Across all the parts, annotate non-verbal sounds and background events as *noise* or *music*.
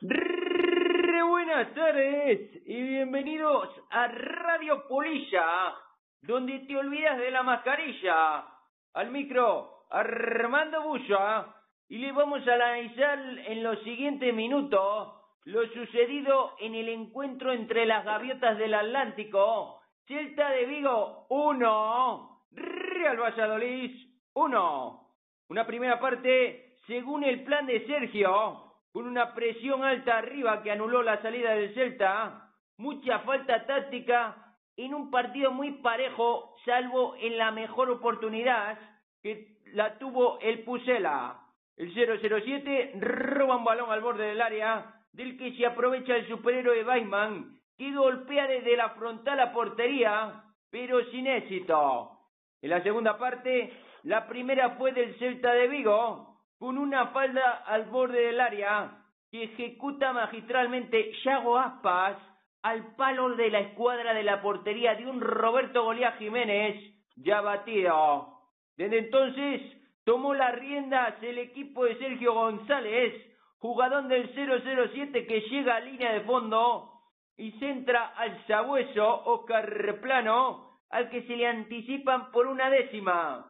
Re buenas tardes y bienvenidos a Radio Polilla, donde te olvidas de la mascarilla. Al micro, Armando Bulla, y le vamos a analizar en los siguientes minutos lo sucedido en el encuentro entre las gaviotas del Atlántico, Celta de Vigo 1, Real Valladolid 1. Una primera parte según el plan de Sergio, con una presión alta arriba que anuló la salida del Celta, mucha falta táctica en un partido muy parejo, salvo en la mejor oportunidad que la tuvo el Pusela. El 007 roba un balón al borde del área, del que se aprovecha el superhéroe Weisman, que golpea desde la frontal a portería, pero sin éxito. En la segunda parte, la primera fue del Celta de Vigo, con una falda al borde del área que ejecuta magistralmente Yago Aspas al palo de la escuadra de la portería de un Roberto Golía Jiménez ya batido. Desde entonces tomó las riendas el equipo de Sergio González, jugador del 007 que llega a línea de fondo y centra al sabueso Oscar Plano, al que se le anticipan por una décima.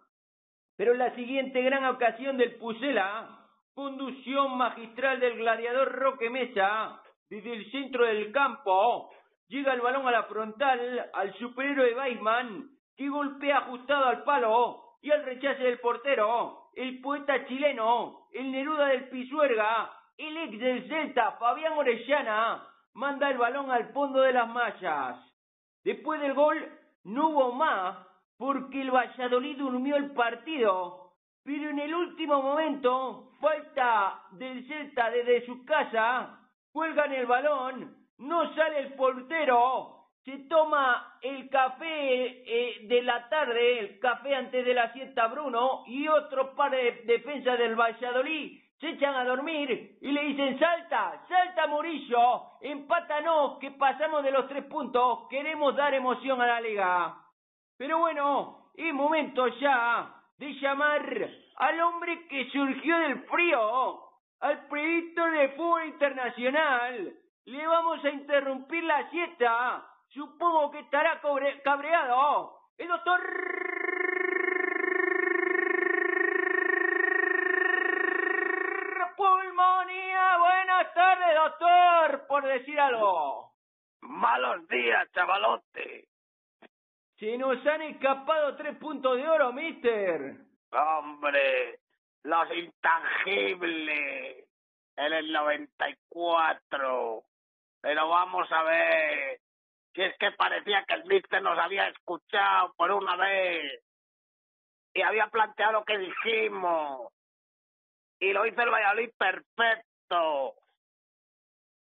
Pero la siguiente gran ocasión del Pusela, conducción magistral del gladiador Roque Mesa, desde el centro del campo, llega el balón a la frontal al superhéroe Weisman, que golpea ajustado al palo y al rechace del portero, el poeta chileno, el Neruda del Pisuerga, el ex del Celta, Fabián Orellana, manda el balón al fondo de las mallas. Después del gol, no hubo más porque el Valladolid durmió el partido, pero en el último momento, falta del Celta desde su casa, cuelgan el balón, no sale el portero, se toma el café eh, de la tarde, el café antes de la siesta Bruno, y otro par de defensas del Valladolid se echan a dormir y le dicen salta, salta Murillo, empátanos que pasamos de los tres puntos, queremos dar emoción a la liga. Pero bueno, es momento ya de llamar al hombre que surgió del frío, al predictor de fútbol internacional. Le vamos a interrumpir la siesta. Supongo que estará cabreado. El doctor Pulmonía. Buenas tardes, doctor, por decir algo. Malos días, chavalote. Se nos han escapado tres puntos de oro, mister. Hombre, los intangibles en el 94. Pero vamos a ver, si es que parecía que el mister nos había escuchado por una vez y había planteado lo que dijimos. Y lo hizo el Valladolid perfecto.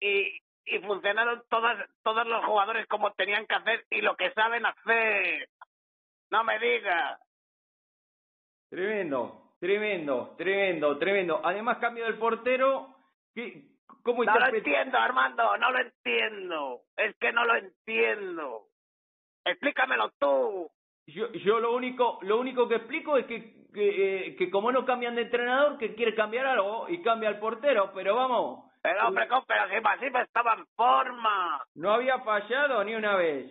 Y, y funcionaron todas, todos los jugadores como tenían que hacer y lo que saben hacer. No me digas. Tremendo, tremendo, tremendo, tremendo. Además, cambio del portero. ¿Cómo no lo entiendo, Armando, no lo entiendo. Es que no lo entiendo. Explícamelo tú. Yo, yo lo único, lo único que explico es que, que, eh, que como no cambian de entrenador, que quiere cambiar algo y cambia al portero, pero vamos, pero hombre, pero si Masip estaba en forma. No había fallado ni una vez.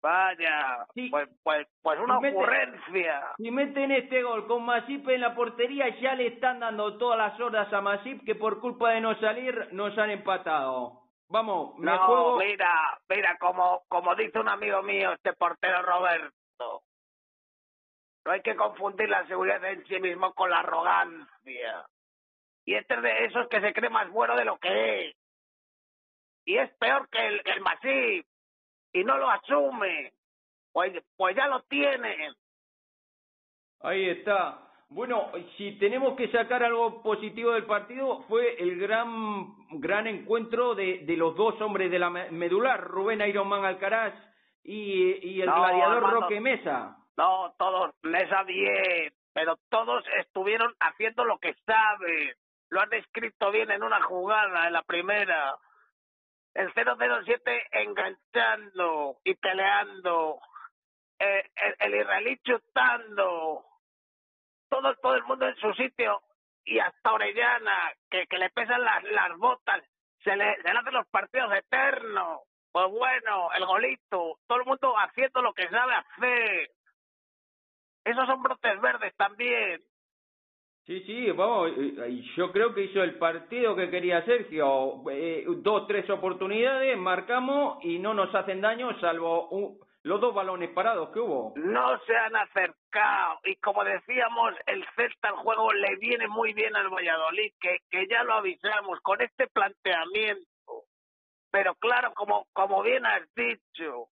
Vaya, pues, pues, pues una ocurrencia. si meten este gol con Masip en la portería, ya le están dando todas las horas a Masip que por culpa de no salir nos han empatado. Vamos, me no, juego... mira, mira, como, como dice un amigo mío, este portero Roberto, no hay que confundir la seguridad en sí mismo con la arrogancia. Y este es de esos que se cree más bueno de lo que es. Y es peor que el, el Masip. Y no lo asume. Pues, pues ya lo tienen. Ahí está. Bueno, si tenemos que sacar algo positivo del partido, fue el gran, gran encuentro de, de los dos hombres de la medular, Rubén Ironman Alcaraz y, y el gladiador Roque Mesa. No, todos les bien, pero todos estuvieron haciendo lo que saben lo han descrito bien en una jugada, en la primera. El 007 enganchando y peleando. Eh, el, el, israelí chutando. Todo, todo el mundo en su sitio. Y hasta Orellana, que, que le pesan las, las botas se le, se le hacen los partidos eternos. Pues bueno, el golito, todo el mundo haciendo lo que sabe hacer. Esos son brotes verdes también. Sí, sí, vamos, yo creo que hizo el partido que quería Sergio. Eh, dos, tres oportunidades, marcamos y no nos hacen daño salvo un, los dos balones parados que hubo. No se han acercado y como decíamos, el Celta al juego le viene muy bien al Valladolid, que, que ya lo avisamos con este planteamiento. Pero claro, como, como bien has dicho,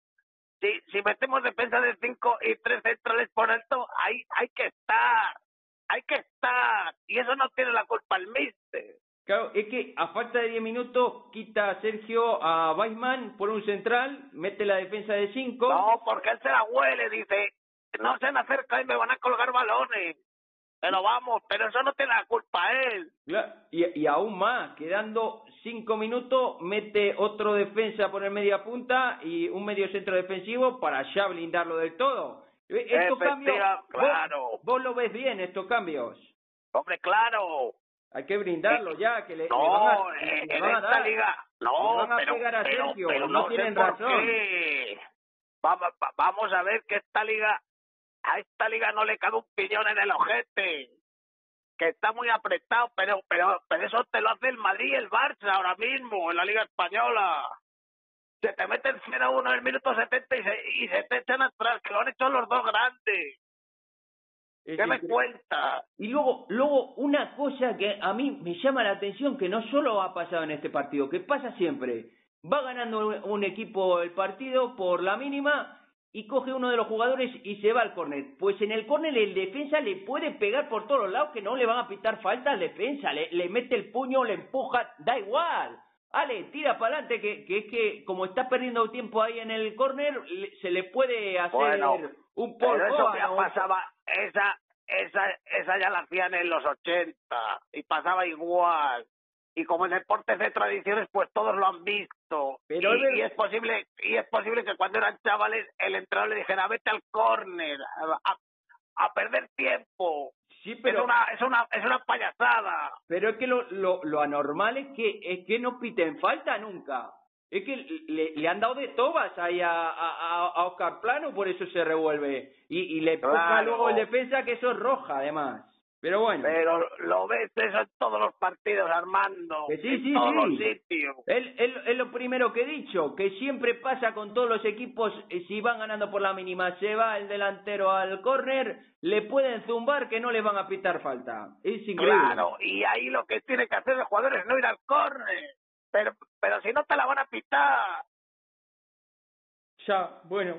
si, si metemos defensa de cinco y tres centrales por alto, ahí hay que estar, hay que estar. Y eso no tiene la culpa el míster. Claro, es que a falta de 10 minutos quita a Sergio a Weisman por un central, mete la defensa de 5. No, porque él se la huele, dice, no se me acerca y me van a colgar balones. Pero vamos, pero eso no tiene la culpa él. Y, y aún más, quedando 5 minutos, mete otro defensa por el media punta y un medio centro defensivo para ya blindarlo del todo. E, estos cambios, claro. vos lo ves bien, estos cambios. Hombre, claro. Hay que brindarlo ya, que le, no, van a, en esta liga, no, pero, a Sergio, pero, no, tienen razón. Vamos, vamos a ver que esta liga, a esta liga no le cabe un piñón en el ojete, que está muy apretado, pero, pero, pero eso te lo hace el Madrid y el Barça ahora mismo, en la liga española. Se te meten 0-1 en el minuto 70 y se, y se te echan atrás, que lo han hecho los dos grandes. ¿Qué me cuenta? Y luego, luego una cosa que a mí me llama la atención, que no solo ha pasado en este partido, que pasa siempre. Va ganando un equipo el partido por la mínima y coge uno de los jugadores y se va al córner. Pues en el córner el defensa le puede pegar por todos lados que no le van a pitar falta al defensa. Le, le mete el puño, le empuja, da igual. Ale, tira para adelante, que, que es que como está perdiendo tiempo ahí en el córner, se le puede hacer un poco. Pero eso ya pasaba, esa, esa, esa ya la hacían en los 80 y pasaba igual. Y como en deportes de tradiciones, pues todos lo han visto. Pero y, es posible y es posible que cuando eran chavales el entrenador le dijera vete al córner a, a, perder tiempo. Sí, pero es una es una es una payasada. Pero es que lo, lo, lo anormal es que es que no piten falta nunca. Es que le, le, han dado de tobas ahí a, a, a Oscar Plano, por eso se revuelve. Y, y le ponga luego el defensa que eso es roja, además. Pero bueno. Pero lo ves eso en todos los partidos, Armando. Que sí, sí, sí. Es lo primero que he dicho, que siempre pasa con todos los equipos, eh, si van ganando por la mínima, se va el delantero al córner, le pueden zumbar que no le van a pitar falta. Es increíble. Claro, y ahí lo que tiene que hacer el jugador es no ir al córner. Pero, pero si no te la van a pitar. Ya, bueno,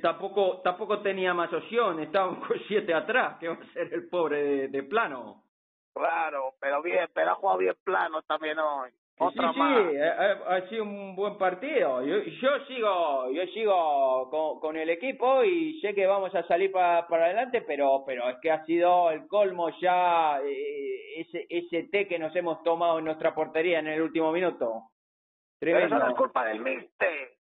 tampoco, tampoco tenía más opción, estaba con *laughs* siete atrás, que va a ser el pobre de, plano. Claro, pero bien, pero ha jugado bien plano también hoy. Otra sí, sí, ha, sido un buen partido. Yo, yo sigo, yo sigo con, con, el equipo y sé que vamos a salir para, para adelante, pero, pero es que ha sido el colmo ya eh, ese, ese té que nos hemos tomado en nuestra portería en el último minuto. Pero eso no es culpa del mister.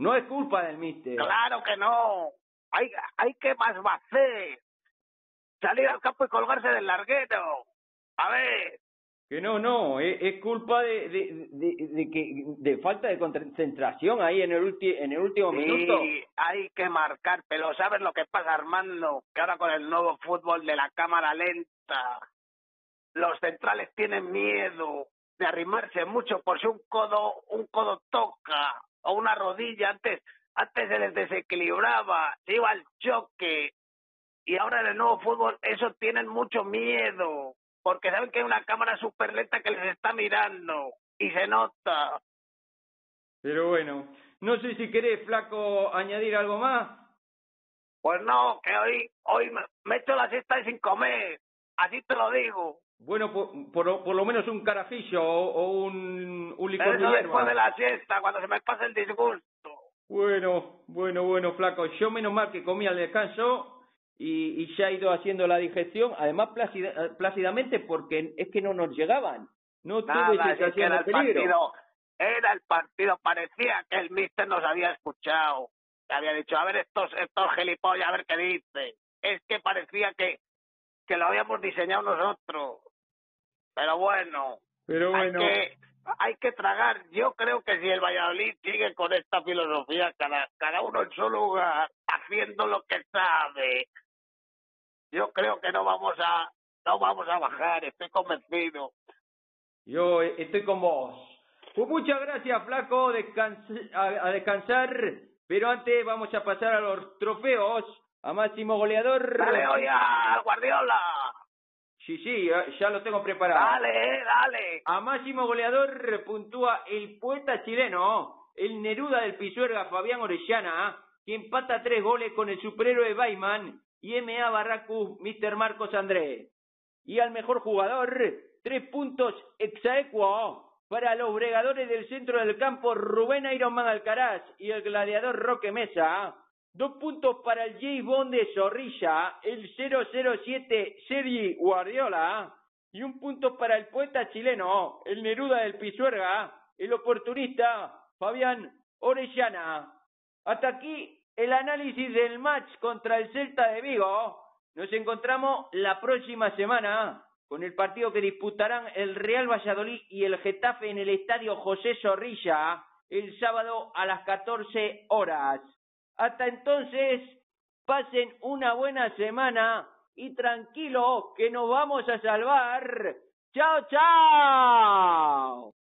No es culpa del mister. Claro que no. Hay, hay que más hacer. Salir al campo y colgarse del larguero. A ver. Que no, no, es, culpa de, de, de, que de falta de concentración ahí en el, ulti, en el último sí, minuto. hay que marcar, pero ¿sabes lo que pasa, Armando? Que ahora con el nuevo fútbol de la cámara lenta, los centrales tienen miedo de arrimarse mucho por si un codo, un codo toca o una rodilla, antes, antes se les desequilibraba, se iba al choque, y ahora en el nuevo fútbol eso tienen mucho miedo, porque saben que hay una cámara súper lenta que les está mirando, y se nota. Pero bueno, no sé si querés, Flaco, añadir algo más. Pues no, que hoy, hoy me, me echo la siesta sin comer, así te lo digo. Bueno, por, por, por, lo menos un carajillo o, un, un licor Eso de después de la siesta, cuando se me pasa el disgusto. Bueno, bueno, bueno, flaco. Yo menos mal que comí al descanso y, y ya he ido haciendo la digestión, además plácidamente porque es que no nos llegaban. No tuve sensación de peligro. era el partido, parecía que el mister nos había escuchado. Había dicho, a ver estos, estos gilipollas, a ver qué dice. Es que parecía que, que lo habíamos diseñado nosotros. Pero bueno, Pero bueno. Hay, que, hay que tragar. Yo creo que si el Valladolid sigue con esta filosofía, cada, cada uno en su lugar, haciendo lo que sabe, yo creo que no vamos a no vamos a bajar, estoy convencido. Yo estoy con vos. Pues muchas gracias, Flaco, a, descansar, pero antes vamos a pasar a los trofeos, a máximo goleador. Dale, oye, Guardiola. Sí, sí, ya, lo tengo preparado. Dale, dale. A máximo goleador puntúa el poeta chileno, el Neruda del Pisuerga, Fabián Orellana, que empata tres goles con el superhéroe Bayman y MA Barracu, Mr. Marcos André. Y al mejor jugador, tres puntos exaequo para los bregadores del centro del campo, Rubén Ironman Alcaraz y el gladiador Roque Mesa. Dos puntos para el J. Bond de Zorrilla, el 007 Sergi Guardiola. Y un punto para el poeta chileno, el Neruda del Pisuerga, el oportunista Fabián Orellana. Hasta aquí el análisis del match contra el Celta de Vigo. Nos encontramos la próxima semana con el partido que disputarán el Real Valladolid y el Getafe en el Estadio José Zorrilla el sábado a las 14 horas. Hasta entonces, pasen una buena semana y tranquilo que nos vamos a salvar. ¡Chao, chao!